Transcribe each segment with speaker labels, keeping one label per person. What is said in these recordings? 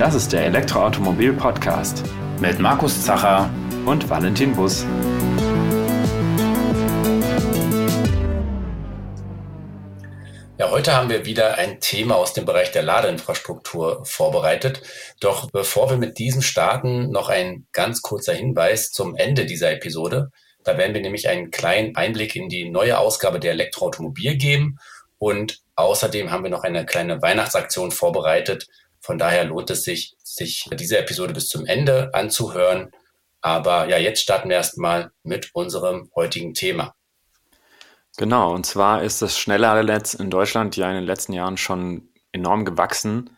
Speaker 1: Das ist der Elektroautomobil-Podcast
Speaker 2: mit Markus Zacher
Speaker 1: und Valentin Bus.
Speaker 2: Ja, heute haben wir wieder ein Thema aus dem Bereich der Ladeinfrastruktur vorbereitet. Doch bevor wir mit diesem starten, noch ein ganz kurzer Hinweis zum Ende dieser Episode. Da werden wir nämlich einen kleinen Einblick in die neue Ausgabe der Elektroautomobil geben und außerdem haben wir noch eine kleine Weihnachtsaktion vorbereitet, von daher lohnt es sich, sich diese Episode bis zum Ende anzuhören. Aber ja, jetzt starten wir erstmal mit unserem heutigen Thema.
Speaker 1: Genau, und zwar ist das Schnellladernetz in Deutschland ja in den letzten Jahren schon enorm gewachsen.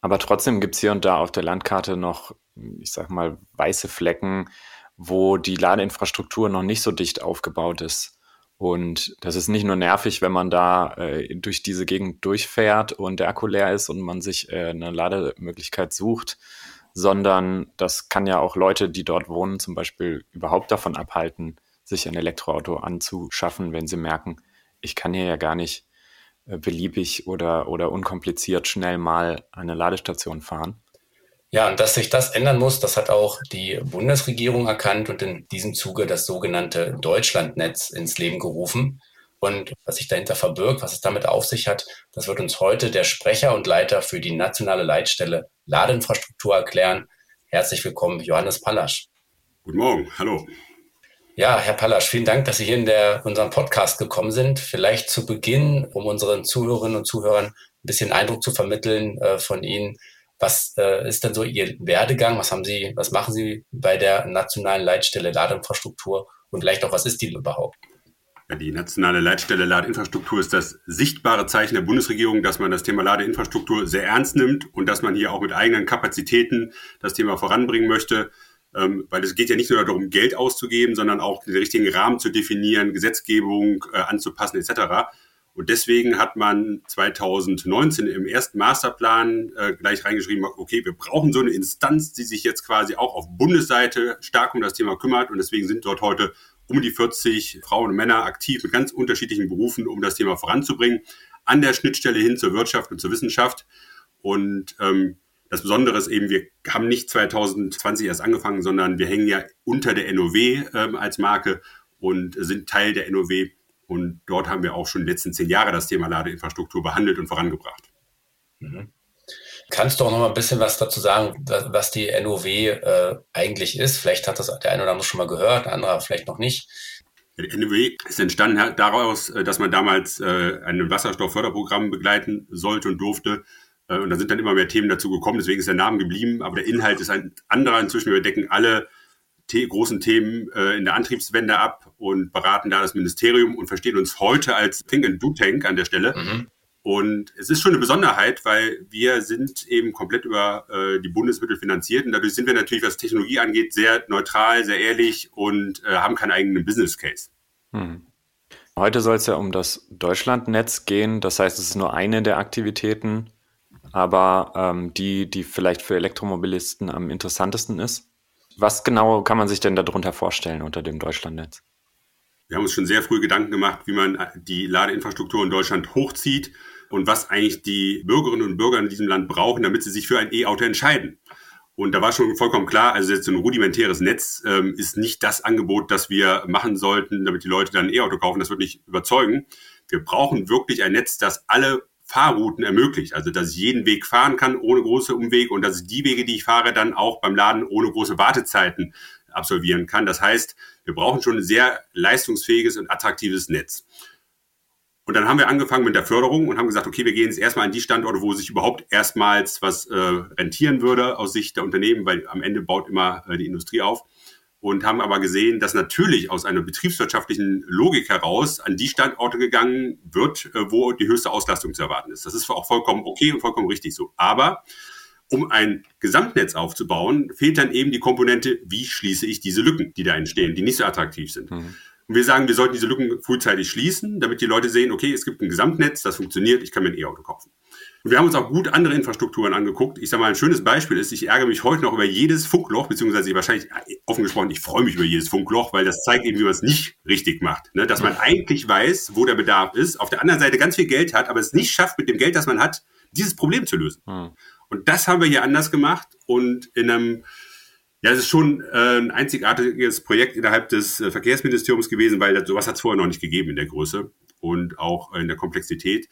Speaker 1: Aber trotzdem gibt es hier und da auf der Landkarte noch, ich sag mal, weiße Flecken, wo die Ladeinfrastruktur noch nicht so dicht aufgebaut ist. Und das ist nicht nur nervig, wenn man da äh, durch diese Gegend durchfährt und der Akku leer ist und man sich äh, eine Lademöglichkeit sucht, sondern das kann ja auch Leute, die dort wohnen, zum Beispiel überhaupt davon abhalten, sich ein Elektroauto anzuschaffen, wenn sie merken, ich kann hier ja gar nicht äh, beliebig oder, oder unkompliziert schnell mal eine Ladestation fahren.
Speaker 2: Ja, und dass sich das ändern muss, das hat auch die Bundesregierung erkannt und in diesem Zuge das sogenannte Deutschlandnetz ins Leben gerufen. Und was sich dahinter verbirgt, was es damit auf sich hat, das wird uns heute der Sprecher und Leiter für die nationale Leitstelle Ladeinfrastruktur erklären. Herzlich willkommen, Johannes Pallasch.
Speaker 3: Guten Morgen, hallo.
Speaker 2: Ja, Herr Pallasch, vielen Dank, dass Sie hier in der, unserem Podcast gekommen sind. Vielleicht zu Beginn, um unseren Zuhörerinnen und Zuhörern ein bisschen Eindruck zu vermitteln äh, von Ihnen. Was äh, ist denn so Ihr Werdegang? Was haben Sie, was machen Sie bei der nationalen Leitstelle Ladeinfrastruktur? Und vielleicht auch, was ist die überhaupt?
Speaker 3: Die nationale Leitstelle Ladeinfrastruktur ist das sichtbare Zeichen der Bundesregierung, dass man das Thema Ladeinfrastruktur sehr ernst nimmt und dass man hier auch mit eigenen Kapazitäten das Thema voranbringen möchte. Ähm, weil es geht ja nicht nur darum, Geld auszugeben, sondern auch den richtigen Rahmen zu definieren, Gesetzgebung äh, anzupassen etc. Und deswegen hat man 2019 im ersten Masterplan äh, gleich reingeschrieben, okay, wir brauchen so eine Instanz, die sich jetzt quasi auch auf Bundesseite stark um das Thema kümmert. Und deswegen sind dort heute um die 40 Frauen und Männer aktiv mit ganz unterschiedlichen Berufen, um das Thema voranzubringen, an der Schnittstelle hin zur Wirtschaft und zur Wissenschaft. Und ähm, das Besondere ist eben, wir haben nicht 2020 erst angefangen, sondern wir hängen ja unter der NOW ähm, als Marke und sind Teil der NOW und dort haben wir auch schon die letzten zehn Jahre das Thema Ladeinfrastruktur behandelt und vorangebracht.
Speaker 2: Mhm. Kannst du auch noch mal ein bisschen was dazu sagen, was die NOW äh, eigentlich ist? Vielleicht hat das der eine oder andere schon mal gehört, der andere vielleicht noch nicht.
Speaker 3: Die NOW ist entstanden daraus, äh, dass man damals äh, ein Wasserstoffförderprogramm begleiten sollte und durfte. Äh, und da sind dann immer mehr Themen dazu gekommen, deswegen ist der Name geblieben. Aber der Inhalt ist ein anderer. Inzwischen wir decken alle The großen Themen äh, in der Antriebswende ab und beraten da das Ministerium und verstehen uns heute als Think and Do Tank an der Stelle. Mhm. Und es ist schon eine Besonderheit, weil wir sind eben komplett über äh, die Bundesmittel finanziert und dadurch sind wir natürlich, was Technologie angeht, sehr neutral, sehr ehrlich und äh, haben keinen eigenen Business Case.
Speaker 1: Mhm. Heute soll es ja um das Deutschlandnetz gehen. Das heißt, es ist nur eine der Aktivitäten, aber ähm, die, die vielleicht für Elektromobilisten am interessantesten ist. Was genau kann man sich denn darunter vorstellen unter dem Deutschlandnetz?
Speaker 3: Wir haben uns schon sehr früh Gedanken gemacht, wie man die Ladeinfrastruktur in Deutschland hochzieht und was eigentlich die Bürgerinnen und Bürger in diesem Land brauchen, damit sie sich für ein E-Auto entscheiden. Und da war schon vollkommen klar, also jetzt so ein rudimentäres Netz ähm, ist nicht das Angebot, das wir machen sollten, damit die Leute dann ein E-Auto kaufen. Das wird nicht überzeugen. Wir brauchen wirklich ein Netz, das alle Fahrrouten ermöglicht. Also, dass ich jeden Weg fahren kann ohne große Umwege und dass ich die Wege, die ich fahre, dann auch beim Laden ohne große Wartezeiten absolvieren kann. Das heißt, wir brauchen schon ein sehr leistungsfähiges und attraktives Netz. Und dann haben wir angefangen mit der Förderung und haben gesagt, okay, wir gehen jetzt erstmal an die Standorte, wo sich überhaupt erstmals was äh, rentieren würde aus Sicht der Unternehmen, weil am Ende baut immer äh, die Industrie auf und haben aber gesehen, dass natürlich aus einer betriebswirtschaftlichen Logik heraus an die Standorte gegangen wird, äh, wo die höchste Auslastung zu erwarten ist. Das ist auch vollkommen okay und vollkommen richtig so. Aber um ein Gesamtnetz aufzubauen, fehlt dann eben die Komponente, wie schließe ich diese Lücken, die da entstehen, die nicht so attraktiv sind. Mhm. Und wir sagen, wir sollten diese Lücken frühzeitig schließen, damit die Leute sehen, okay, es gibt ein Gesamtnetz, das funktioniert, ich kann mir ein E-Auto kaufen. Und wir haben uns auch gut andere Infrastrukturen angeguckt. Ich sage mal, ein schönes Beispiel ist, ich ärgere mich heute noch über jedes Funkloch, beziehungsweise wahrscheinlich offen gesprochen, ich freue mich über jedes Funkloch, weil das zeigt eben, wie man es nicht richtig macht. Ne? Dass man eigentlich weiß, wo der Bedarf ist, auf der anderen Seite ganz viel Geld hat, aber es nicht schafft, mit dem Geld, das man hat, dieses Problem zu lösen. Hm. Und das haben wir hier anders gemacht und in einem ja, es ist schon äh, ein einzigartiges Projekt innerhalb des äh, Verkehrsministeriums gewesen, weil sowas hat es vorher noch nicht gegeben in der Größe und auch in der Komplexität.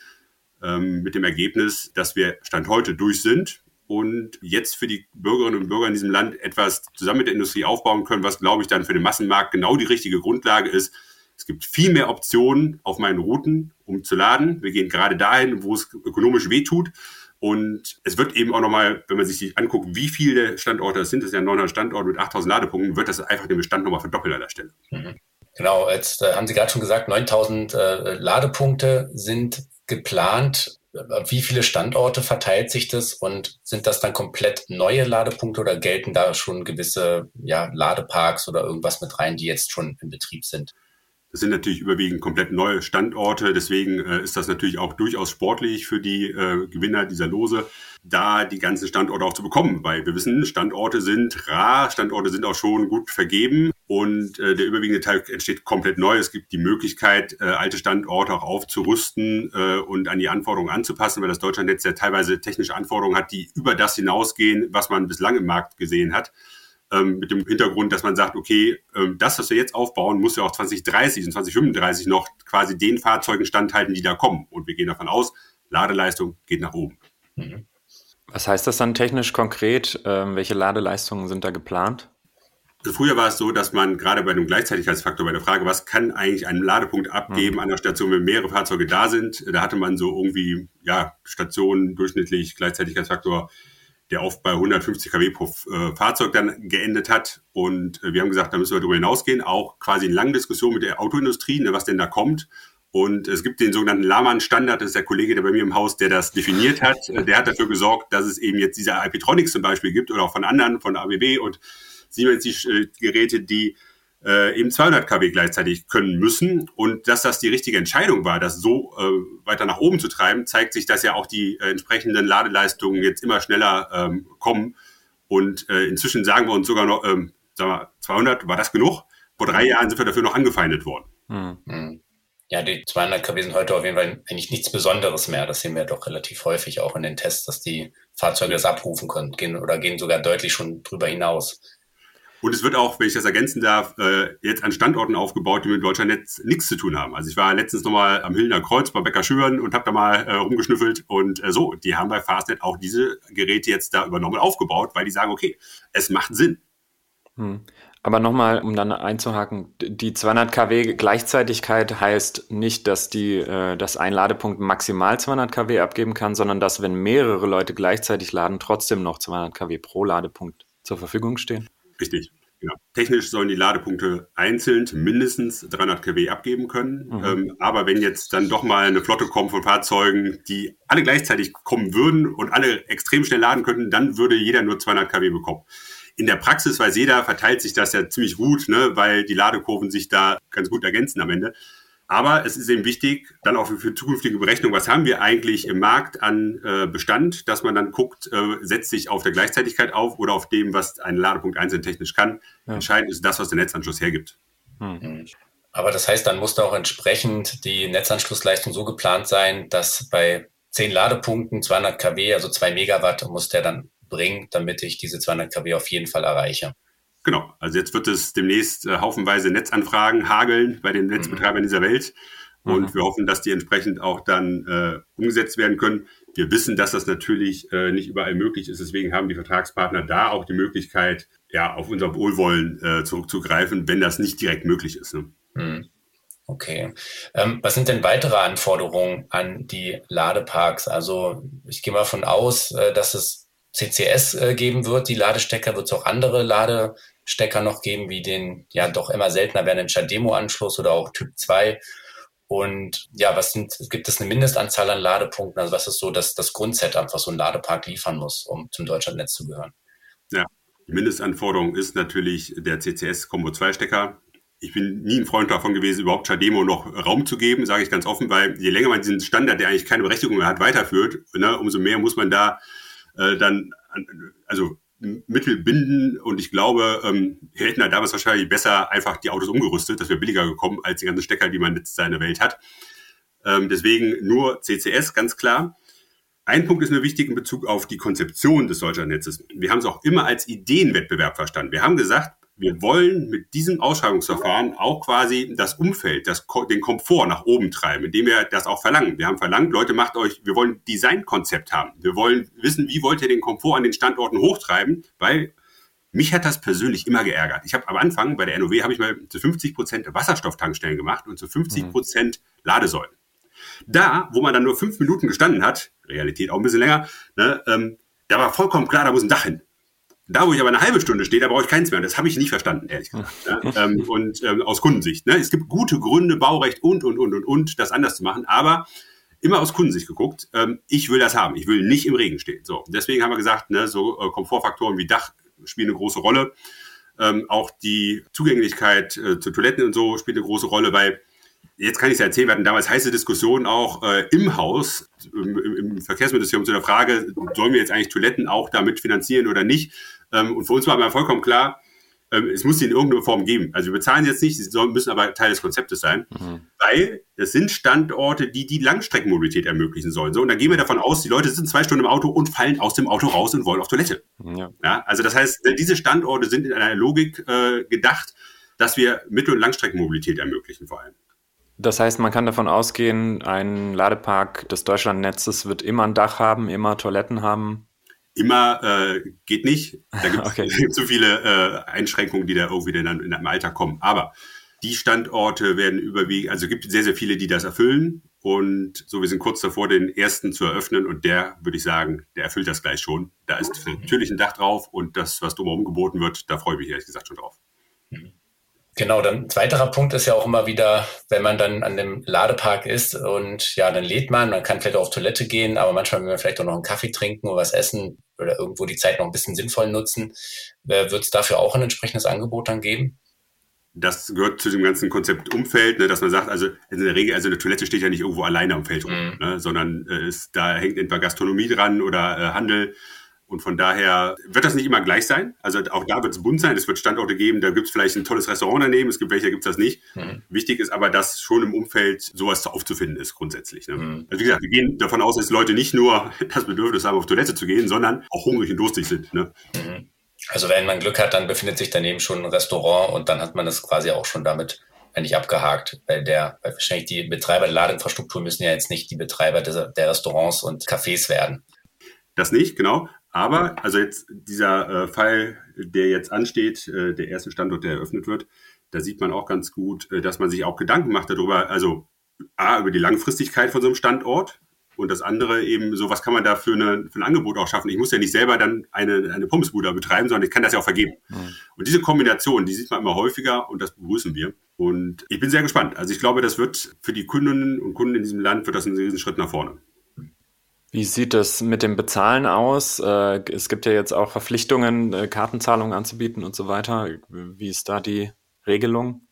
Speaker 3: Ähm, mit dem Ergebnis, dass wir Stand heute durch sind und jetzt für die Bürgerinnen und Bürger in diesem Land etwas zusammen mit der Industrie aufbauen können, was, glaube ich, dann für den Massenmarkt genau die richtige Grundlage ist. Es gibt viel mehr Optionen auf meinen Routen, um zu laden. Wir gehen gerade dahin, wo es ökonomisch wehtut. Und es wird eben auch nochmal, wenn man sich anguckt, wie viele Standorte es sind, das ist ja 900 Standorte mit 8000 Ladepunkten, wird das einfach den Bestand nochmal verdoppeln an der Stelle. Mhm.
Speaker 2: Genau, jetzt äh, haben Sie gerade schon gesagt, 9000 äh, Ladepunkte sind geplant. Wie viele Standorte verteilt sich das und sind das dann komplett neue Ladepunkte oder gelten da schon gewisse ja, Ladeparks oder irgendwas mit rein, die jetzt schon in Betrieb sind?
Speaker 3: Das sind natürlich überwiegend komplett neue Standorte. Deswegen äh, ist das natürlich auch durchaus sportlich für die äh, Gewinner dieser Lose, da die ganzen Standorte auch zu bekommen. Weil wir wissen, Standorte sind rar, Standorte sind auch schon gut vergeben und äh, der überwiegende Teil entsteht komplett neu. Es gibt die Möglichkeit, äh, alte Standorte auch aufzurüsten äh, und an die Anforderungen anzupassen, weil das Deutschlandnetz ja teilweise technische Anforderungen hat, die über das hinausgehen, was man bislang im Markt gesehen hat ähm, mit dem Hintergrund, dass man sagt, okay, ähm, das, was wir jetzt aufbauen, muss ja auch 2030 und 2035 noch quasi den Fahrzeugen standhalten, die da kommen. Und wir gehen davon aus, Ladeleistung geht nach oben.
Speaker 1: Mhm. Was heißt das dann technisch konkret? Ähm, welche Ladeleistungen sind da geplant?
Speaker 3: Also früher war es so, dass man gerade bei einem Gleichzeitigkeitsfaktor, bei der Frage, was kann eigentlich ein Ladepunkt abgeben mhm. an der Station, wenn mehrere Fahrzeuge da sind, da hatte man so irgendwie, ja, Stationen durchschnittlich Gleichzeitigkeitsfaktor der oft bei 150 kW pro äh, Fahrzeug dann geendet hat. Und äh, wir haben gesagt, da müssen wir darüber hinausgehen, auch quasi in langen Diskussionen mit der Autoindustrie, ne, was denn da kommt. Und es gibt den sogenannten Lahmann-Standard, das ist der Kollege, der bei mir im Haus, der das definiert hat. Äh, der hat dafür gesorgt, dass es eben jetzt diese IP-Tronics zum Beispiel gibt oder auch von anderen, von ABB und Siemens, die äh, Geräte, die äh, eben 200 kW gleichzeitig können müssen. Und dass das die richtige Entscheidung war, das so äh, weiter nach oben zu treiben, zeigt sich, dass ja auch die äh, entsprechenden Ladeleistungen jetzt immer schneller ähm, kommen. Und äh, inzwischen sagen wir uns sogar noch, ähm, sagen wir, 200, war das genug? Vor drei Jahren sind wir dafür noch angefeindet worden.
Speaker 2: Hm. Ja, die 200 kW sind heute auf jeden Fall eigentlich nichts Besonderes mehr. Das sehen wir doch relativ häufig auch in den Tests, dass die Fahrzeuge das abrufen können gehen, oder gehen sogar deutlich schon drüber hinaus.
Speaker 3: Und es wird auch, wenn ich das ergänzen darf, äh, jetzt an Standorten aufgebaut, die mit Deutschlandnetz nichts zu tun haben. Also ich war letztens nochmal am Hillner Kreuz bei Becker Schüren und habe da mal äh, rumgeschnüffelt und äh, so, die haben bei Fastnet auch diese Geräte jetzt da übernommen aufgebaut, weil die sagen, okay, es macht Sinn.
Speaker 1: Hm. Aber nochmal, um dann einzuhaken, die 200 kW Gleichzeitigkeit heißt nicht, dass die, äh, dass ein Ladepunkt maximal 200 kW abgeben kann, sondern dass, wenn mehrere Leute gleichzeitig laden, trotzdem noch 200 kW pro Ladepunkt zur Verfügung stehen.
Speaker 3: Richtig. Genau. Technisch sollen die Ladepunkte einzeln mindestens 300 kW abgeben können. Mhm. Ähm, aber wenn jetzt dann doch mal eine Flotte kommt von Fahrzeugen, die alle gleichzeitig kommen würden und alle extrem schnell laden könnten, dann würde jeder nur 200 kW bekommen. In der Praxis weiß jeder, verteilt sich das ja ziemlich gut, ne, weil die Ladekurven sich da ganz gut ergänzen am Ende. Aber es ist eben wichtig, dann auch für, zukünftige Berechnungen, was haben wir eigentlich im Markt an äh, Bestand, dass man dann guckt, äh, setzt sich auf der Gleichzeitigkeit auf oder auf dem, was ein Ladepunkt einzeln technisch kann. Ja. Entscheidend ist das, was der Netzanschluss hergibt.
Speaker 2: Hm. hm. Aber das heißt, dann muss da auch entsprechend die Netzanschlussleistung so geplant sein, dass bei 10 Ladepunkten 200 kW, also 2 Megawatt, muss der dann bringen, damit ich diese 200 kW auf jeden Fall erreiche.
Speaker 3: Genau, also jetzt wird es demnächst äh, haufenweise Netzanfragen hageln bei den. Netzbetreibern mhm. dieser Welt. Und mhm. wir hoffen, dass die entsprechend auch dann äh, umgesetzt werden können. Wir wissen, dass das natürlich äh, nicht überall möglich ist. Deswegen haben die Vertragspartner da auch die Möglichkeit, ja, auf unser Wohlwollen äh, zurückzugreifen, wenn das nicht direkt möglich ist. Ne? Mhm.
Speaker 2: Okay. Ähm, was sind denn weitere Anforderungen an die Ladeparks? Also ich gehe mal von aus, äh, dass es CCS äh, geben wird, die Ladestecker, wird es auch andere Lade Stecker noch geben, wie den ja doch immer seltener werdenden Chademo-Anschluss oder auch Typ 2. Und ja, was sind, gibt es eine Mindestanzahl an Ladepunkten? Also was ist so das, das Grundsetup, was so ein Ladepark liefern muss, um zum Deutschlandnetz zu gehören?
Speaker 3: Ja, die Mindestanforderung ist natürlich der CCS Combo 2 Stecker. Ich bin nie ein Freund davon gewesen, überhaupt Chademo noch Raum zu geben, sage ich ganz offen, weil je länger man diesen Standard, der eigentlich keine Berechtigung mehr hat, weiterführt, ne, umso mehr muss man da äh, dann, also Mittel binden und ich glaube, ähm, wir hätten da damals wahrscheinlich besser einfach die Autos umgerüstet, das wäre billiger gekommen als die ganzen Stecker, die man jetzt in der Welt hat. Ähm, deswegen nur CCS, ganz klar. Ein Punkt ist nur wichtig in Bezug auf die Konzeption des Deutschlandnetzes. Wir haben es auch immer als Ideenwettbewerb verstanden. Wir haben gesagt, wir wollen mit diesem Ausschreibungsverfahren auch quasi das Umfeld, das, den Komfort nach oben treiben, indem wir das auch verlangen. Wir haben verlangt, Leute, macht euch, wir wollen Designkonzept haben. Wir wollen wissen, wie wollt ihr den Komfort an den Standorten hochtreiben, weil mich hat das persönlich immer geärgert. Ich habe am Anfang bei der NOW habe ich mal zu 50 Prozent Wasserstofftankstellen gemacht und zu 50 Prozent Ladesäulen. Da, wo man dann nur fünf Minuten gestanden hat, Realität auch ein bisschen länger, ne, ähm, da war vollkommen klar, da muss ein Dach hin. Da, wo ich aber eine halbe Stunde stehe, da brauche ich keins mehr. Und das habe ich nicht verstanden, ehrlich gesagt. Ja? ähm, und ähm, aus Kundensicht. Ne? Es gibt gute Gründe, Baurecht und, und, und, und, und, das anders zu machen. Aber immer aus Kundensicht geguckt, ähm, ich will das haben. Ich will nicht im Regen stehen. So, deswegen haben wir gesagt, ne, so äh, Komfortfaktoren wie Dach spielen eine große Rolle. Ähm, auch die Zugänglichkeit äh, zu Toiletten und so spielt eine große Rolle, weil jetzt kann ich es erzählen, wir hatten damals heiße Diskussionen auch äh, im Haus, im, im, Verkehrsministerium zu der Frage, sollen wir jetzt eigentlich Toiletten auch damit finanzieren oder nicht? Ähm, und für uns war aber vollkommen klar, ähm, es muss sie in irgendeiner Form geben. Also wir bezahlen jetzt nicht, sie müssen aber Teil des Konzeptes sein, mhm. weil es sind Standorte, die die Langstreckenmobilität ermöglichen sollen. So, und dann gehen wir davon aus, die Leute sitzen zwei Stunden im Auto und fallen aus dem Auto raus und wollen auf Toilette. Ja. ja also das heißt, diese Standorte sind in einer Logik äh, gedacht, dass wir Mittel- und Langstreckenmobilität ermöglichen vor allem.
Speaker 1: Das heißt, man kann davon ausgehen, ein Ladepark des Deutschlandnetzes wird immer ein Dach haben, immer Toiletten haben,
Speaker 3: immer äh, geht nicht. Da gibt es okay. zu viele äh, Einschränkungen, die da irgendwie dann in einem Alter kommen. Aber die Standorte werden überwiegend, also gibt sehr, sehr viele, die das erfüllen. Und so, wir sind kurz davor, den ersten zu eröffnen. Und der, würde ich sagen, der erfüllt das gleich schon. Da ist natürlich ein Dach drauf und das, was drumherum geboten wird, da freue ich mich ehrlich gesagt schon drauf.
Speaker 2: Mhm. Genau, dann zweiterer Punkt ist ja auch immer wieder, wenn man dann an dem Ladepark ist und ja, dann lädt man, man kann vielleicht auch auf Toilette gehen, aber manchmal will man vielleicht auch noch einen Kaffee trinken oder was essen oder irgendwo die Zeit noch ein bisschen sinnvoll nutzen. Äh, Wird es dafür auch ein entsprechendes Angebot dann geben?
Speaker 3: Das gehört zu dem ganzen Konzept Umfeld, ne, dass man sagt, also in der Regel, also eine Toilette steht ja nicht irgendwo alleine am Feld rum, mm. ne, sondern äh, ist, da hängt etwa Gastronomie dran oder äh, Handel und von daher wird das nicht immer gleich sein. Also auch da wird es bunt sein. Es wird Standorte geben, da gibt es vielleicht ein tolles Restaurant daneben, es gibt welche, da gibt es das nicht. Mhm. Wichtig ist aber, dass schon im Umfeld sowas aufzufinden ist grundsätzlich. Ne? Mhm. Also wie gesagt, wir gehen davon aus, dass Leute nicht nur das Bedürfnis haben, auf Toilette zu gehen, sondern auch hungrig und durstig sind. Ne?
Speaker 2: Mhm. Also wenn man Glück hat, dann befindet sich daneben schon ein Restaurant und dann hat man das quasi auch schon damit eigentlich abgehakt, weil der, weil wahrscheinlich die Betreiber der Ladeinfrastruktur müssen ja jetzt nicht die Betreiber der, der Restaurants und Cafés werden.
Speaker 3: Das nicht, genau. Aber, also jetzt dieser äh, Fall, der jetzt ansteht, äh, der erste Standort, der eröffnet wird, da sieht man auch ganz gut, äh, dass man sich auch Gedanken macht darüber, also A, über die Langfristigkeit von so einem Standort und das andere eben so, was kann man da für, eine, für ein Angebot auch schaffen. Ich muss ja nicht selber dann eine, eine Pommesbude betreiben, sondern ich kann das ja auch vergeben. Mhm. Und diese Kombination, die sieht man immer häufiger und das begrüßen wir. Und ich bin sehr gespannt. Also ich glaube, das wird für die Kundinnen und Kunden in diesem Land wird das ein riesen Schritt nach vorne.
Speaker 1: Wie sieht es mit dem Bezahlen aus? Äh, es gibt ja jetzt auch Verpflichtungen, äh, Kartenzahlungen anzubieten und so weiter. Wie ist da die Regelung?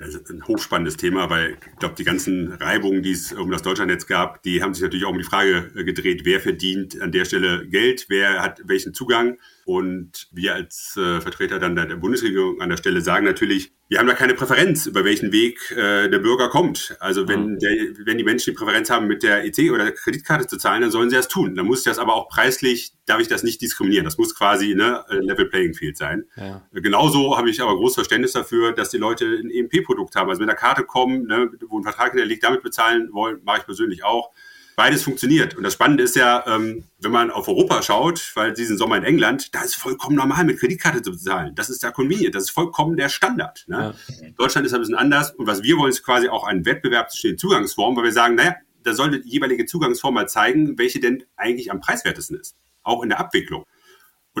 Speaker 3: Das ist ein hochspannendes Thema, weil ich glaube, die ganzen Reibungen, die es um das Deutschlandnetz gab, die haben sich natürlich auch um die Frage äh, gedreht, wer verdient an der Stelle Geld, wer hat welchen Zugang. Und wir als äh, Vertreter dann der Bundesregierung an der Stelle sagen natürlich, wir haben da keine Präferenz, über welchen Weg äh, der Bürger kommt. Also wenn, mhm. der, wenn die Menschen die Präferenz haben, mit der EC oder der Kreditkarte zu zahlen, dann sollen sie das tun. Dann muss das aber auch preislich, darf ich das nicht diskriminieren. Das muss quasi ne, Level Playing Field sein. Ja. Genauso habe ich aber großes Verständnis dafür, dass die Leute ein EMP-Produkt haben. Also mit der Karte kommen, ne, wo ein Vertrag hinterliegt, damit bezahlen wollen, mache ich persönlich auch beides funktioniert. Und das Spannende ist ja, ähm, wenn man auf Europa schaut, weil diesen Sommer in England, da ist vollkommen normal, mit Kreditkarte zu bezahlen. Das ist da convenient, das ist vollkommen der Standard. Ne? Ja. Deutschland ist ein bisschen anders. Und was wir wollen, ist quasi auch ein Wettbewerb zwischen den Zugangsformen, weil wir sagen, naja, da sollte die jeweilige Zugangsform mal zeigen, welche denn eigentlich am preiswertesten ist. Auch in der Abwicklung.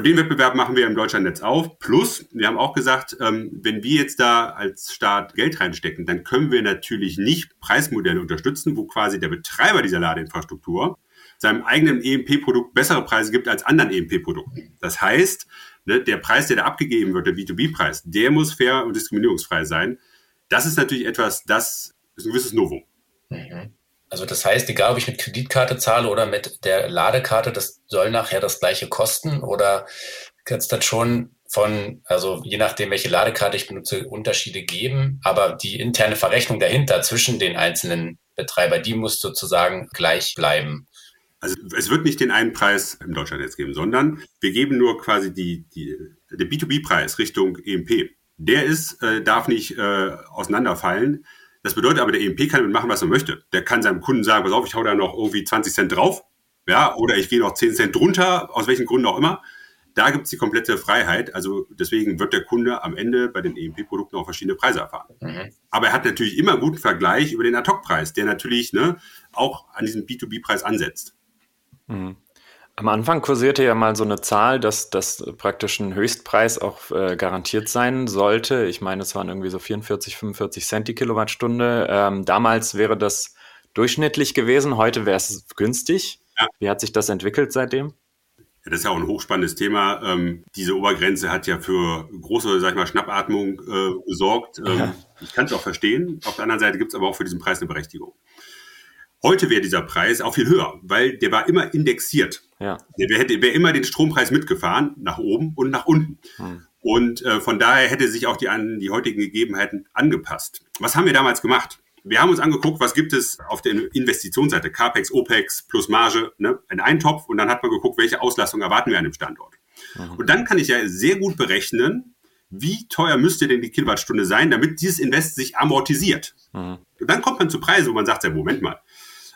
Speaker 3: Und den Wettbewerb machen wir im Deutschlandnetz auf. Plus, wir haben auch gesagt, ähm, wenn wir jetzt da als Staat Geld reinstecken, dann können wir natürlich nicht Preismodelle unterstützen, wo quasi der Betreiber dieser Ladeinfrastruktur seinem eigenen EMP-Produkt bessere Preise gibt als anderen EMP-Produkten. Das heißt, ne, der Preis, der da abgegeben wird, der B2B-Preis, der muss fair und diskriminierungsfrei sein. Das ist natürlich etwas, das ist ein gewisses Novum.
Speaker 2: Mhm. Also das heißt, egal ob ich mit Kreditkarte zahle oder mit der Ladekarte, das soll nachher das gleiche kosten oder kann es dann schon von, also je nachdem, welche Ladekarte ich benutze, Unterschiede geben, aber die interne Verrechnung dahinter zwischen den einzelnen Betreiber, die muss sozusagen gleich bleiben.
Speaker 3: Also es wird nicht den einen Preis im Deutschlandnetz geben, sondern wir geben nur quasi die, die, den B2B-Preis Richtung EMP. Der ist, äh, darf nicht äh, auseinanderfallen. Das bedeutet aber, der EMP kann damit machen, was er möchte. Der kann seinem Kunden sagen, pass auf, ich hau da noch irgendwie 20 Cent drauf, ja, oder ich gehe noch 10 Cent drunter, aus welchen Gründen auch immer. Da gibt es die komplette Freiheit. Also deswegen wird der Kunde am Ende bei den EMP-Produkten auch verschiedene Preise erfahren. Mhm. Aber er hat natürlich immer einen guten Vergleich über den Ad-Hoc-Preis, der natürlich ne, auch an diesem B2B-Preis ansetzt.
Speaker 1: Mhm. Am Anfang kursierte ja mal so eine Zahl, dass das praktisch ein Höchstpreis auch äh, garantiert sein sollte. Ich meine, es waren irgendwie so 44, 45 Cent die Kilowattstunde. Ähm, damals wäre das durchschnittlich gewesen, heute wäre es günstig. Ja. Wie hat sich das entwickelt seitdem?
Speaker 3: Ja, das ist ja auch ein hochspannendes Thema. Ähm, diese Obergrenze hat ja für große, sag ich mal, Schnappatmung äh, gesorgt. Ähm, ja. Ich kann es auch verstehen. Auf der anderen Seite gibt es aber auch für diesen Preis eine Berechtigung. Heute wäre dieser Preis auch viel höher, weil der war immer indexiert. Ja. Der hätte wäre immer den Strompreis mitgefahren, nach oben und nach unten. Hm. Und äh, von daher hätte sich auch die an die heutigen Gegebenheiten angepasst. Was haben wir damals gemacht? Wir haben uns angeguckt, was gibt es auf der Investitionsseite, CAPEX, OPEX plus Marge, ne, in einen Topf und dann hat man geguckt, welche Auslastung erwarten wir an dem Standort. Mhm. Und dann kann ich ja sehr gut berechnen, wie teuer müsste denn die Kilowattstunde sein, damit dieses Invest sich amortisiert. Mhm. Und dann kommt man zu Preisen, wo man sagt, ja, Moment mal,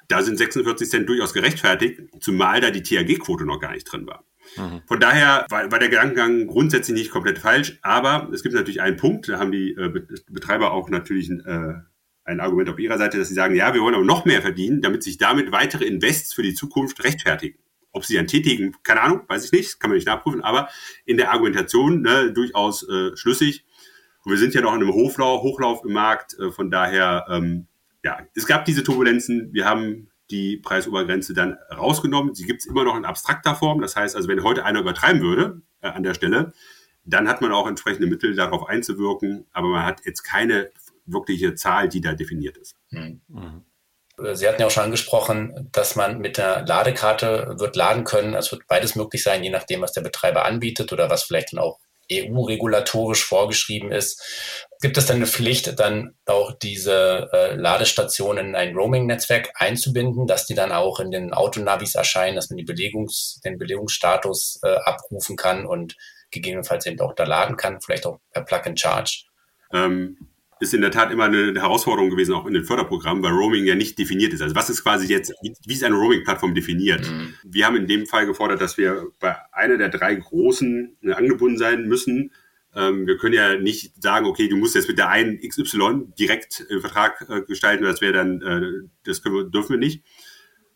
Speaker 3: da sind 46 Cent durchaus gerechtfertigt, zumal da die THG-Quote noch gar nicht drin war. Mhm. Von daher war, war, der Gedankengang grundsätzlich nicht komplett falsch, aber es gibt natürlich einen Punkt, da haben die äh, Betreiber auch natürlich ein, äh, ein Argument auf ihrer Seite, dass sie sagen, ja, wir wollen aber noch mehr verdienen, damit sich damit weitere Invests für die Zukunft rechtfertigen. Ob sie dann tätigen, keine Ahnung, weiß ich nicht, kann man nicht nachprüfen, aber in der Argumentation ne, durchaus äh, schlüssig. Und wir sind ja noch in einem Hochlauf, Hochlauf im Markt, äh, von daher ähm, ja, es gab diese Turbulenzen. Wir haben die Preisobergrenze dann rausgenommen. Sie gibt es immer noch in abstrakter Form. Das heißt also, wenn heute einer übertreiben würde äh, an der Stelle, dann hat man auch entsprechende Mittel, darauf einzuwirken. Aber man hat jetzt keine wirkliche Zahl, die da definiert ist. Mhm.
Speaker 2: Sie hatten ja auch schon angesprochen, dass man mit der Ladekarte wird laden können. Es wird beides möglich sein, je nachdem, was der Betreiber anbietet oder was vielleicht dann auch EU-regulatorisch vorgeschrieben ist. Gibt es denn eine Pflicht, dann auch diese äh, Ladestationen in ein Roaming-Netzwerk einzubinden, dass die dann auch in den Autonavis erscheinen, dass man die Belegungs-, den Belegungsstatus äh, abrufen kann und gegebenenfalls eben auch da laden kann, vielleicht auch per Plug-and-Charge?
Speaker 3: Ähm, ist in der Tat immer eine Herausforderung gewesen, auch in den Förderprogrammen, weil Roaming ja nicht definiert ist. Also was ist quasi jetzt, wie ist eine Roaming-Plattform definiert? Mhm. Wir haben in dem Fall gefordert, dass wir bei einer der drei großen äh, angebunden sein müssen. Ähm, wir können ja nicht sagen, okay, du musst jetzt mit der einen XY direkt einen Vertrag äh, gestalten, das wäre dann, äh, das können wir, dürfen wir nicht.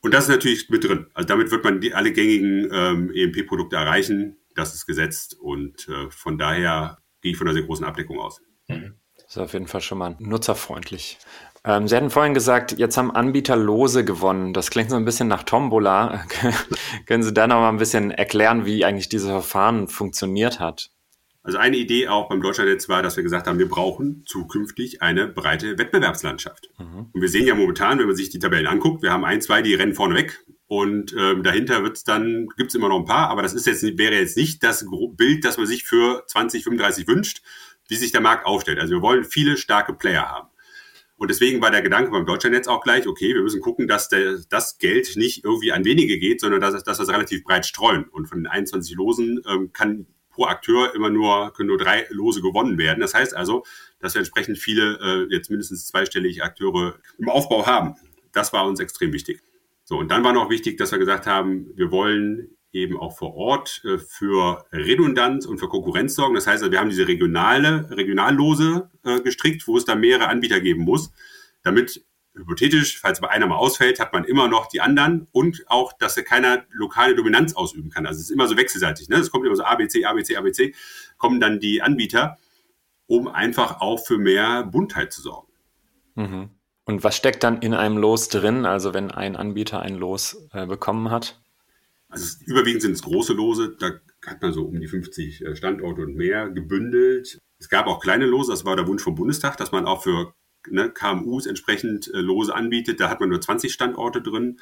Speaker 3: Und das ist natürlich mit drin. Also damit wird man die, alle gängigen ähm, EMP-Produkte erreichen. Das ist gesetzt und äh, von daher gehe ich von einer sehr großen Abdeckung aus. Mhm.
Speaker 1: Das ist auf jeden Fall schon mal nutzerfreundlich. Ähm, Sie hatten vorhin gesagt, jetzt haben Anbieter Lose gewonnen. Das klingt so ein bisschen nach Tombola. Können Sie da noch mal ein bisschen erklären, wie eigentlich dieses Verfahren funktioniert hat?
Speaker 3: Also eine Idee auch beim Deutschlandnetz war, dass wir gesagt haben, wir brauchen zukünftig eine breite Wettbewerbslandschaft. Mhm. Und wir sehen ja momentan, wenn man sich die Tabellen anguckt, wir haben ein, zwei, die rennen vorne weg. Und ähm, dahinter wird's dann, gibt's immer noch ein paar, aber das ist jetzt, wäre jetzt nicht das Bild, das man sich für 2035 wünscht, wie sich der Markt aufstellt. Also wir wollen viele starke Player haben. Und deswegen war der Gedanke beim Deutschlandnetz auch gleich, okay, wir müssen gucken, dass der, das Geld nicht irgendwie an wenige geht, sondern dass, dass wir es relativ breit streuen. Und von den 21 Losen ähm, kann pro Akteur immer nur, können nur drei Lose gewonnen werden. Das heißt also, dass wir entsprechend viele, äh, jetzt mindestens zweistellige Akteure im Aufbau haben. Das war uns extrem wichtig. So, und dann war noch wichtig, dass wir gesagt haben, wir wollen eben auch vor Ort äh, für Redundanz und für Konkurrenz sorgen. Das heißt, wir haben diese regionale, Regionallose äh, gestrickt, wo es da mehrere Anbieter geben muss, damit hypothetisch, falls bei einer mal ausfällt, hat man immer noch die anderen und auch, dass er keiner lokale Dominanz ausüben kann. Also es ist immer so wechselseitig. Ne? Es kommt immer so ABC, ABC, ABC, kommen dann die Anbieter, um einfach auch für mehr Buntheit zu sorgen.
Speaker 1: Mhm. Und was steckt dann in einem Los drin, also wenn ein Anbieter ein Los äh, bekommen hat?
Speaker 3: Also überwiegend sind es große Lose, da hat man so um die 50 äh, Standorte und mehr gebündelt. Es gab auch kleine Lose, das war der Wunsch vom Bundestag, dass man auch für ne, KMUs entsprechend äh, Lose anbietet. Da hat man nur 20 Standorte drin.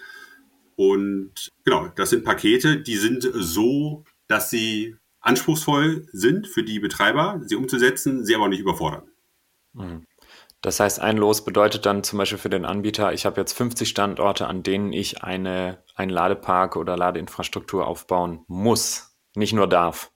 Speaker 3: Und genau, das sind Pakete, die sind so, dass sie anspruchsvoll sind für die Betreiber, sie umzusetzen, sie aber auch nicht überfordern.
Speaker 1: Mhm. Das heißt, ein Los bedeutet dann zum Beispiel für den Anbieter, ich habe jetzt 50 Standorte, an denen ich eine, einen Ladepark oder Ladeinfrastruktur aufbauen muss, nicht nur darf.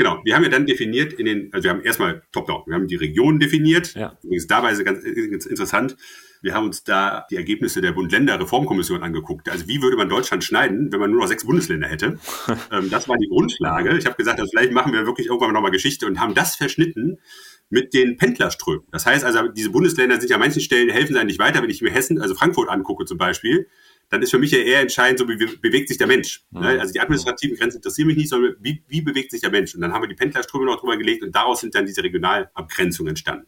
Speaker 3: Genau, wir haben ja dann definiert in den, also wir haben erstmal top-down, wir haben die Regionen definiert. Ja. Übrigens dabei ist ganz, ganz interessant, wir haben uns da die Ergebnisse der Bund-Länder-Reformkommission angeguckt. Also wie würde man Deutschland schneiden, wenn man nur noch sechs Bundesländer hätte? Ähm, das war die Grundlage. Ich habe gesagt, also vielleicht machen wir wirklich irgendwann nochmal Geschichte und haben das verschnitten mit den Pendlerströmen. Das heißt also, diese Bundesländer sind ja an manchen Stellen helfen sie eigentlich weiter, wenn ich mir Hessen, also Frankfurt angucke zum Beispiel, dann ist für mich ja eher entscheidend, so wie bewegt sich der Mensch. Mhm. Also die administrativen Grenzen interessieren mich nicht, sondern wie, wie bewegt sich der Mensch? Und dann haben wir die Pendlerströme noch drüber gelegt und daraus sind dann diese Regionalabgrenzungen entstanden.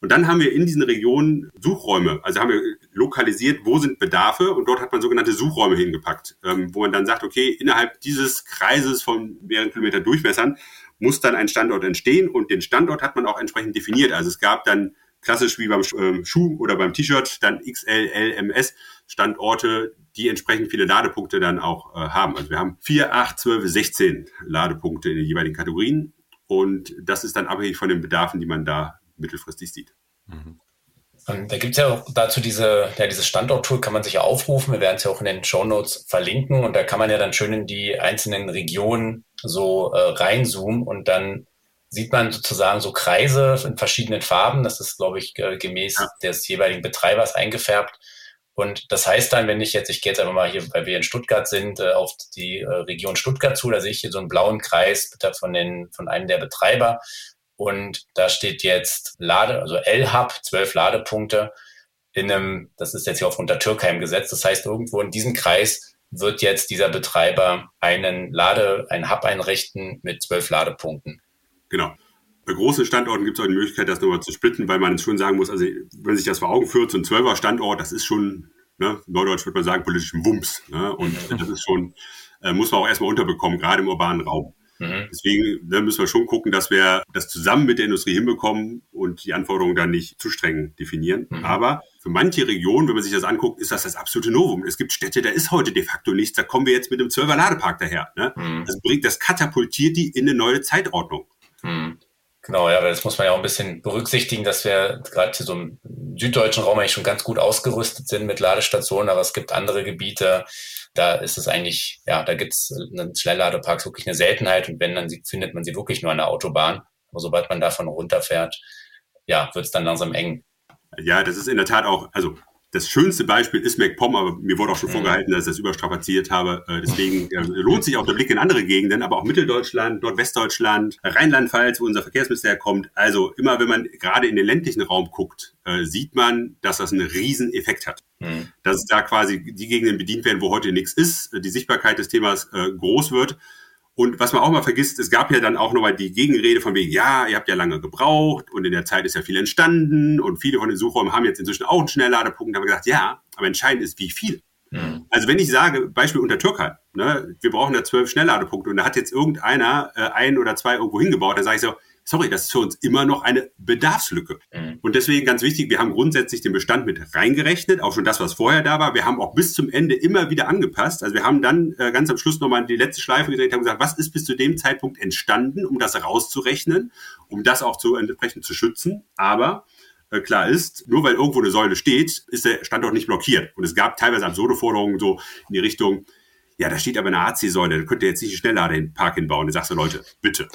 Speaker 3: Und dann haben wir in diesen Regionen Suchräume, also haben wir lokalisiert, wo sind Bedarfe und dort hat man sogenannte Suchräume hingepackt, ähm, wo man dann sagt, okay, innerhalb dieses Kreises von mehreren Kilometer Durchmessern muss dann ein Standort entstehen und den Standort hat man auch entsprechend definiert. Also es gab dann klassisch wie beim ähm, Schuh oder beim T-Shirt dann XL, L, MS Standorte, die entsprechend viele Ladepunkte dann auch äh, haben. Also wir haben vier, acht, zwölf, 16 Ladepunkte in den jeweiligen Kategorien und das ist dann abhängig von den Bedarfen, die man da mittelfristig sieht. Mhm.
Speaker 2: Da gibt es ja auch dazu diese, ja, dieses Standort-Tool kann man sich ja aufrufen. Wir werden es ja auch in den Show Notes verlinken und da kann man ja dann schön in die einzelnen Regionen so äh, reinzoomen und dann sieht man sozusagen so Kreise in verschiedenen Farben. Das ist, glaube ich, gemäß ja. des jeweiligen Betreibers eingefärbt. Und das heißt dann, wenn ich jetzt, ich gehe jetzt einfach mal hier, weil wir in Stuttgart sind, äh, auf die äh, Region Stuttgart zu, da sehe ich hier so einen blauen Kreis von, den, von einem der Betreiber. Und da steht jetzt Lade, also L-Hub, zwölf Ladepunkte in einem, das ist jetzt hier auf Untertürkheim gesetzt. Das heißt, irgendwo in diesem Kreis wird jetzt dieser Betreiber einen Lade, einen Hub einrichten mit zwölf Ladepunkten.
Speaker 3: Genau. Bei großen Standorten gibt es auch die Möglichkeit, das nochmal zu splitten, weil man schon sagen muss, also wenn man sich das vor Augen führt, so ein Zwölfer Standort, das ist schon, ne, Neudeutsch würde man sagen, politisch ein Wumms. Ne? Und das ist schon, äh, muss man auch erstmal unterbekommen, gerade im urbanen Raum. Mhm. Deswegen ne, müssen wir schon gucken, dass wir das zusammen mit der Industrie hinbekommen und die Anforderungen dann nicht zu streng definieren. Mhm. Aber für manche Regionen, wenn man sich das anguckt, ist das das absolute Novum. Es gibt Städte, da ist heute de facto nichts. Da kommen wir jetzt mit einem 12er Ladepark daher. Ne? Mhm. Das bringt, das katapultiert die in eine neue Zeitordnung.
Speaker 2: Hm. Genau, ja, aber das muss man ja auch ein bisschen berücksichtigen, dass wir gerade hier so im süddeutschen Raum eigentlich schon ganz gut ausgerüstet sind mit Ladestationen, aber es gibt andere Gebiete, da ist es eigentlich, ja, da gibt es Schnellladeparks wirklich eine Seltenheit und wenn, dann findet man sie wirklich nur an der Autobahn. Aber sobald man davon runterfährt, ja, wird es dann langsam eng.
Speaker 3: Ja, das ist in der Tat auch, also das schönste Beispiel ist MacPom, aber mir wurde auch schon mhm. vorgehalten, dass ich das überstrapaziert habe. Äh, deswegen äh, lohnt sich auch der Blick in andere Gegenden, aber auch Mitteldeutschland, Nordwestdeutschland, Rheinland-Pfalz, wo unser Verkehrsminister herkommt. Also immer, wenn man gerade in den ländlichen Raum guckt, äh, sieht man, dass das einen riesen Effekt hat. Mhm. Dass da quasi die Gegenden bedient werden, wo heute nichts ist, die Sichtbarkeit des Themas groß wird und was man auch mal vergisst, es gab ja dann auch nochmal die Gegenrede von wegen, ja, ihr habt ja lange gebraucht und in der Zeit ist ja viel entstanden und viele von den Suchräumen haben jetzt inzwischen auch einen Schnellladepunkt. Da haben wir gesagt, ja, aber entscheidend ist, wie viel. Mhm. Also wenn ich sage, Beispiel unter Türkei, ne, wir brauchen da zwölf Schnellladepunkte und da hat jetzt irgendeiner äh, ein oder zwei irgendwo hingebaut, dann sage ich so, sorry, das ist für uns immer noch eine Bedarfslücke. Mhm. Und deswegen ganz wichtig, wir haben grundsätzlich den Bestand mit reingerechnet, auch schon das, was vorher da war. Wir haben auch bis zum Ende immer wieder angepasst. Also wir haben dann äh, ganz am Schluss nochmal die letzte Schleife gedreht, haben gesagt, was ist bis zu dem Zeitpunkt entstanden, um das rauszurechnen, um das auch zu, entsprechend zu schützen. Aber äh, klar ist, nur weil irgendwo eine Säule steht, ist der Standort nicht blockiert. Und es gab teilweise absurde Forderungen so in die Richtung, ja, da steht aber eine AC-Säule, da könnt ihr jetzt nicht einen Schnelllader in den Park hinbauen. Da sagst du, Leute, bitte.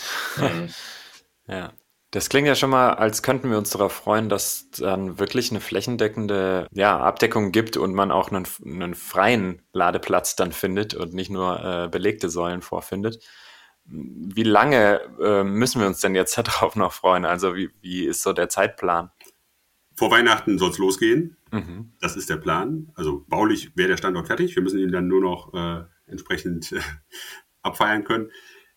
Speaker 1: Ja. Das klingt ja schon mal, als könnten wir uns darauf freuen, dass dann wirklich eine flächendeckende ja, Abdeckung gibt und man auch einen, einen freien Ladeplatz dann findet und nicht nur äh, belegte Säulen vorfindet. Wie lange äh, müssen wir uns denn jetzt darauf noch freuen? Also wie, wie ist so der Zeitplan?
Speaker 3: Vor Weihnachten soll es losgehen. Mhm. Das ist der Plan. Also baulich wäre der Standort fertig. Wir müssen ihn dann nur noch äh, entsprechend abfeiern können.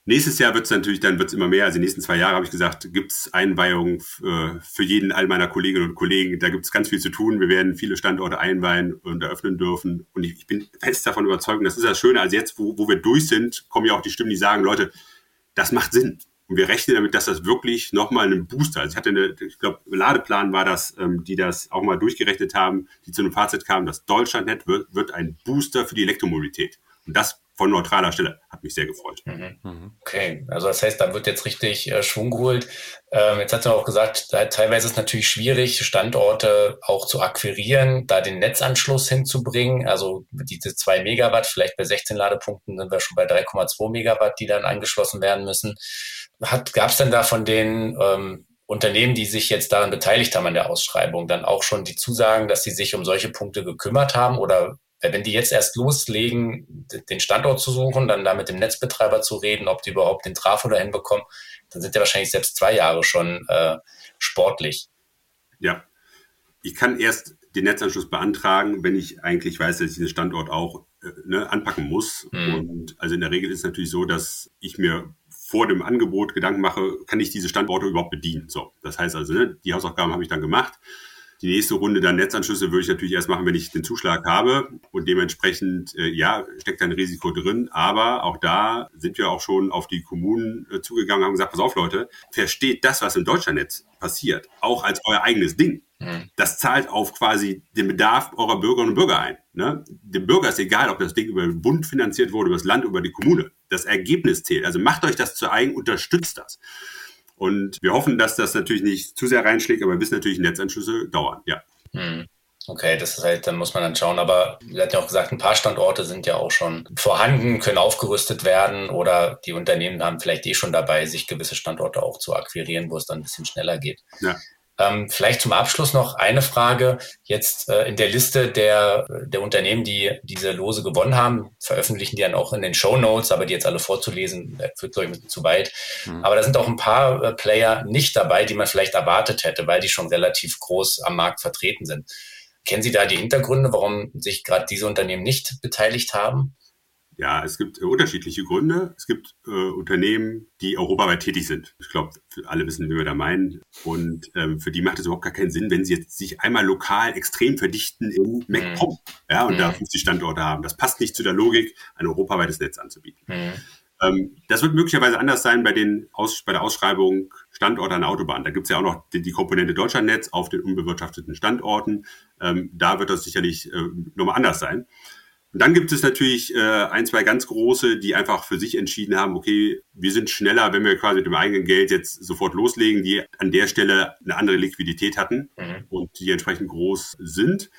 Speaker 3: Nächstes Jahr wird es natürlich, dann wird es immer mehr. Also die nächsten zwei Jahre habe ich gesagt, gibt es Einweihungen äh, für jeden all meiner Kolleginnen und Kollegen. Da gibt es ganz viel zu tun. Wir werden viele Standorte einweihen und eröffnen dürfen. Und ich, ich bin fest davon überzeugt, das ist das Schöne. Also jetzt, wo, wo wir durch sind, kommen ja auch die Stimmen, die sagen, Leute, das macht Sinn. Und wir rechnen damit, dass das wirklich nochmal einen Booster, also ich hatte eine, ich glaube, Ladeplan war das, ähm, die das auch mal durchgerechnet haben, die zu einem Fazit kamen, das Deutschlandnet wird, wird ein Booster für die Elektromobilität. Und das von neutraler Stelle. Hat mich sehr gefreut.
Speaker 2: Mhm. mhm. Okay, also das heißt, da wird jetzt richtig äh, Schwung geholt. Ähm, jetzt hat er auch gesagt, teilweise ist es natürlich schwierig, Standorte auch zu akquirieren, da den Netzanschluss hinzubringen. Also diese zwei Megawatt, vielleicht bei 16 Ladepunkten sind wir schon bei 3,2 Megawatt, die dann angeschlossen werden müssen. Gab es denn da von den ähm, Unternehmen, die sich jetzt daran beteiligt haben an der Ausschreibung, dann auch schon die Zusagen, dass sie sich um solche Punkte gekümmert haben? Oder wenn die jetzt erst loslegen, den Standort zu suchen, dann da mit dem Netzbetreiber zu reden, ob die überhaupt den Trafo dahin bekommen, dann sind ja wahrscheinlich selbst zwei Jahre schon äh, sportlich.
Speaker 3: Ja, ich kann erst den Netzanschluss beantragen, wenn ich eigentlich weiß, dass ich den Standort auch äh, ne, anpacken muss. Mhm. Und also in der Regel ist es natürlich so, dass ich mir vor dem Angebot Gedanken mache, kann ich diese Standorte überhaupt bedienen? So, das heißt also, ne, die Hausaufgaben habe ich dann gemacht. Die nächste Runde dann Netzanschlüsse würde ich natürlich erst machen, wenn ich den Zuschlag habe und dementsprechend, äh, ja, steckt ein Risiko drin. Aber auch da sind wir auch schon auf die Kommunen äh, zugegangen und haben gesagt, pass auf Leute, versteht das, was im Deutschlandnetz passiert, auch als euer eigenes Ding. Mhm. Das zahlt auf quasi den Bedarf eurer Bürgerinnen und Bürger ein. Ne? Dem Bürger ist egal, ob das Ding über den Bund finanziert wurde, über das Land, über die Kommune. Das Ergebnis zählt. Also macht euch das zu eigen, unterstützt das. Und wir hoffen, dass das natürlich nicht zu sehr reinschlägt, aber wir wissen natürlich, Netzanschlüsse dauern, ja.
Speaker 2: Mhm. Okay, das ist halt, dann muss man dann schauen. Aber Sie hatten ja auch gesagt, ein paar Standorte sind ja auch schon vorhanden, können aufgerüstet werden oder die Unternehmen haben vielleicht eh schon dabei, sich gewisse Standorte auch zu akquirieren, wo es dann ein bisschen schneller geht. Ja. Ähm, vielleicht zum Abschluss noch eine Frage. Jetzt äh, in der Liste der, der Unternehmen, die diese Lose gewonnen haben, veröffentlichen die dann auch in den Show Notes, aber die jetzt alle vorzulesen, führt glaube ich zu weit. Mhm. Aber da sind auch ein paar äh, Player nicht dabei, die man vielleicht erwartet hätte, weil die schon relativ groß am Markt vertreten sind. Kennen Sie da die Hintergründe, warum sich gerade diese Unternehmen nicht beteiligt haben?
Speaker 3: Ja, es gibt äh, unterschiedliche Gründe. Es gibt äh, Unternehmen, die europaweit tätig sind. Ich glaube, alle wissen, wie wir da meinen. Und ähm, für die macht es überhaupt gar keinen Sinn, wenn sie jetzt sich einmal lokal extrem verdichten in MacPom mhm. ja, und mhm. da 50 Standorte haben. Das passt nicht zu der Logik, ein europaweites Netz anzubieten. Mhm. Ähm, das wird möglicherweise anders sein bei, den Aus, bei der Ausschreibung Standorte an Autobahn. Da gibt es ja auch noch die, die, Komponente Deutschlandnetz auf den unbewirtschafteten Standorten. Ähm, da wird das sicherlich äh, nochmal anders sein. Und dann gibt es natürlich äh, ein, zwei ganz große, die einfach für sich entschieden haben, okay, wir sind schneller, wenn wir quasi mit dem eigenen Geld jetzt sofort loslegen, die an der Stelle eine andere Liquidität hatten mhm. und die entsprechend groß sind.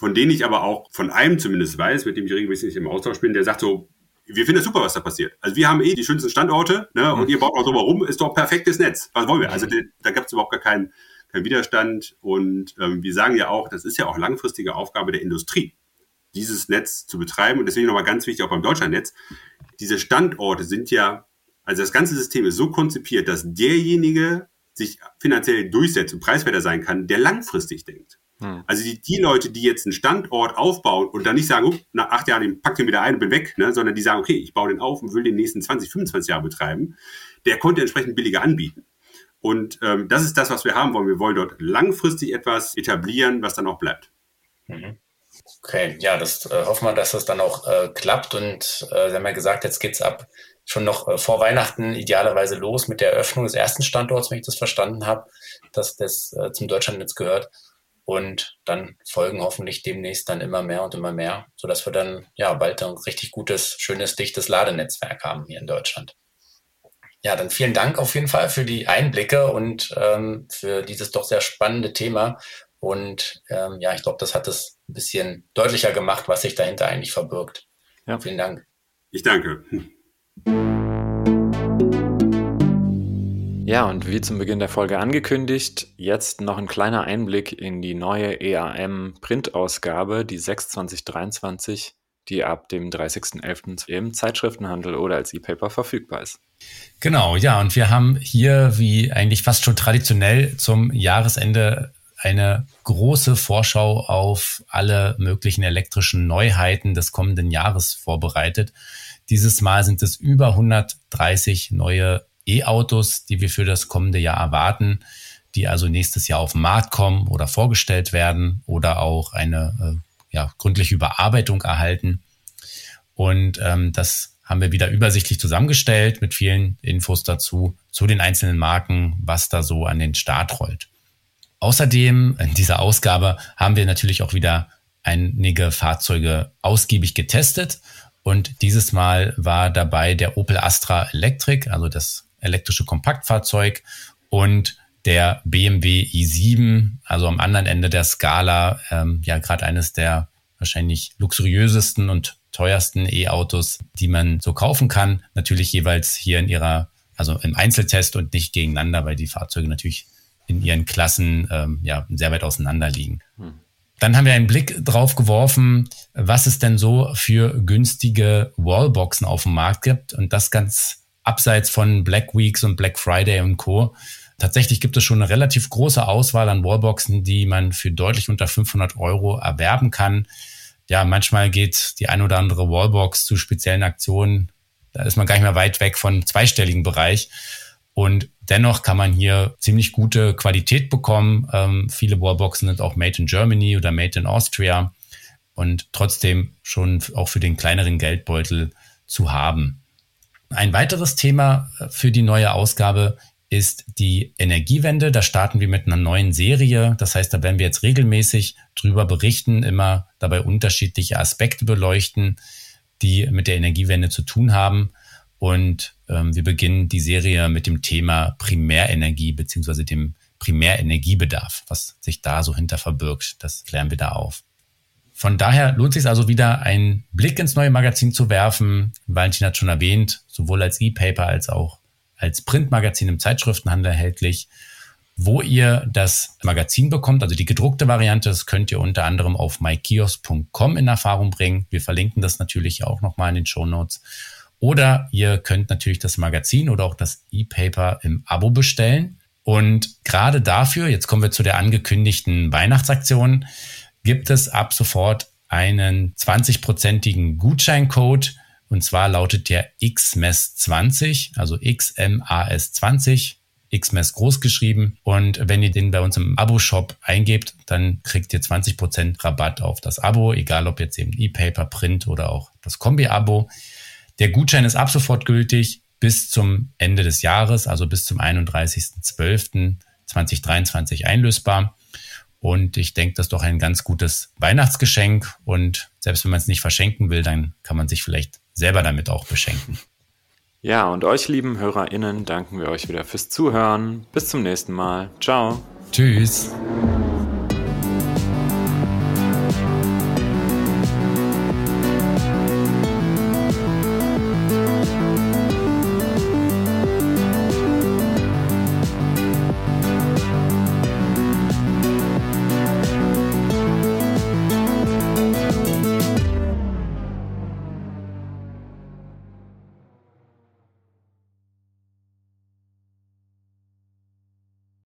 Speaker 3: Von denen ich aber auch von einem zumindest weiß, mit dem ich regelmäßig im Austausch bin, der sagt so, wir finden es super, was da passiert. Also wir haben eh die schönsten Standorte ne, und mhm. ihr baut auch drumherum, ist doch perfektes Netz. Was wollen wir? Also mhm. da gibt es überhaupt gar keinen, keinen Widerstand. Und ähm, wir sagen ja auch, das ist ja auch langfristige Aufgabe der Industrie dieses Netz zu betreiben. Und deswegen nochmal ganz wichtig auch beim Deutschlandnetz. Diese Standorte sind ja, also das ganze System ist so konzipiert, dass derjenige sich finanziell durchsetzt und preiswerter sein kann, der langfristig denkt. Hm. Also die, die Leute, die jetzt einen Standort aufbauen und dann nicht sagen, oh, nach acht Jahren den pack den wieder ein und bin weg, ne, sondern die sagen, okay, ich baue den auf und will den nächsten 20, 25 Jahre betreiben, der konnte entsprechend billiger anbieten. Und ähm, das ist das, was wir haben wollen. Wir wollen dort langfristig etwas etablieren, was dann auch bleibt.
Speaker 2: Mhm. Okay, ja, das äh, hoffen wir, dass das dann auch äh, klappt. Und äh, Sie haben ja gesagt, jetzt geht's ab schon noch äh, vor Weihnachten idealerweise los mit der Eröffnung des ersten Standorts, wenn ich das verstanden habe, dass das äh, zum Deutschlandnetz gehört. Und dann folgen hoffentlich demnächst dann immer mehr und immer mehr, sodass wir dann ja bald ein richtig gutes, schönes, dichtes Ladenetzwerk haben hier in Deutschland. Ja, dann vielen Dank auf jeden Fall für die Einblicke und ähm, für dieses doch sehr spannende Thema. Und ähm, ja, ich glaube, das hat es ein bisschen deutlicher gemacht, was sich dahinter eigentlich verbirgt. Ja. Vielen Dank.
Speaker 3: Ich danke.
Speaker 1: Ja, und wie zum Beginn der Folge angekündigt, jetzt noch ein kleiner Einblick in die neue EAM Printausgabe, die 62023, die ab dem 30.11. im Zeitschriftenhandel oder als E-Paper verfügbar ist.
Speaker 4: Genau, ja, und wir haben hier, wie eigentlich fast schon traditionell zum Jahresende eine große Vorschau auf alle möglichen elektrischen Neuheiten des kommenden Jahres vorbereitet. Dieses Mal sind es über 130 neue E-Autos, die wir für das kommende Jahr erwarten, die also nächstes Jahr auf den Markt kommen oder vorgestellt werden oder auch eine äh, ja, gründliche Überarbeitung erhalten. Und ähm, das haben wir wieder übersichtlich zusammengestellt mit vielen Infos dazu, zu den einzelnen Marken, was da so an den Start rollt. Außerdem in dieser Ausgabe haben wir natürlich auch wieder einige Fahrzeuge ausgiebig getestet
Speaker 2: Und dieses Mal war dabei der Opel Astra Electric, also das elektrische Kompaktfahrzeug und der BMW i7, also am anderen Ende der Skala, ähm, ja gerade eines der wahrscheinlich luxuriösesten und teuersten E-Autos, die man so kaufen kann. Natürlich jeweils hier in ihrer, also im Einzeltest und nicht gegeneinander, weil die Fahrzeuge natürlich in ihren Klassen ähm, ja sehr weit auseinander liegen. Hm. Dann haben wir einen Blick drauf geworfen, was es denn so für günstige Wallboxen auf dem Markt gibt und das ganz abseits von Black Weeks und Black Friday und Co. Tatsächlich gibt es schon eine relativ große Auswahl an Wallboxen, die man für deutlich unter 500 Euro erwerben kann. Ja, manchmal geht die ein oder andere Wallbox zu speziellen Aktionen. Da ist man gar nicht mehr weit weg von zweistelligen Bereich. Und dennoch kann man hier ziemlich gute Qualität bekommen. Ähm, viele Wallboxen sind auch made in Germany oder made in Austria und trotzdem schon auch für den kleineren Geldbeutel zu haben. Ein weiteres Thema für die neue Ausgabe ist die Energiewende. Da starten wir mit einer neuen Serie. Das heißt, da werden wir jetzt regelmäßig drüber berichten, immer dabei unterschiedliche Aspekte beleuchten, die mit der Energiewende zu tun haben. Und ähm, wir beginnen die Serie mit dem Thema Primärenergie beziehungsweise dem Primärenergiebedarf, was sich da so hinter verbirgt. Das klären wir da auf. Von daher lohnt es sich also wieder einen Blick ins neue Magazin zu werfen. Valentin hat schon erwähnt, sowohl als E-Paper als auch als Printmagazin im Zeitschriftenhandel erhältlich. Wo ihr das Magazin bekommt, also die gedruckte Variante, das könnt ihr unter anderem auf mykiosk.com in Erfahrung bringen. Wir verlinken das natürlich auch nochmal in den Show Notes. Oder ihr könnt natürlich das Magazin oder auch das E-Paper im Abo bestellen. Und gerade dafür, jetzt kommen wir zu der angekündigten Weihnachtsaktion, gibt es ab sofort einen 20-prozentigen Gutscheincode. Und zwar lautet der XMES20, also XMAS20, XMES groß geschrieben. Und wenn ihr den bei uns im Abo-Shop eingebt, dann kriegt ihr 20% Rabatt auf das Abo, egal ob jetzt eben E-Paper, Print oder auch das Kombi-Abo. Der Gutschein ist ab sofort gültig bis zum Ende des Jahres, also bis zum 31.12.2023 einlösbar. Und ich denke, das ist doch ein ganz gutes Weihnachtsgeschenk. Und selbst wenn man es nicht verschenken will, dann kann man sich vielleicht selber damit auch beschenken.
Speaker 1: Ja, und euch lieben HörerInnen danken wir euch wieder fürs Zuhören. Bis zum nächsten Mal. Ciao.
Speaker 2: Tschüss.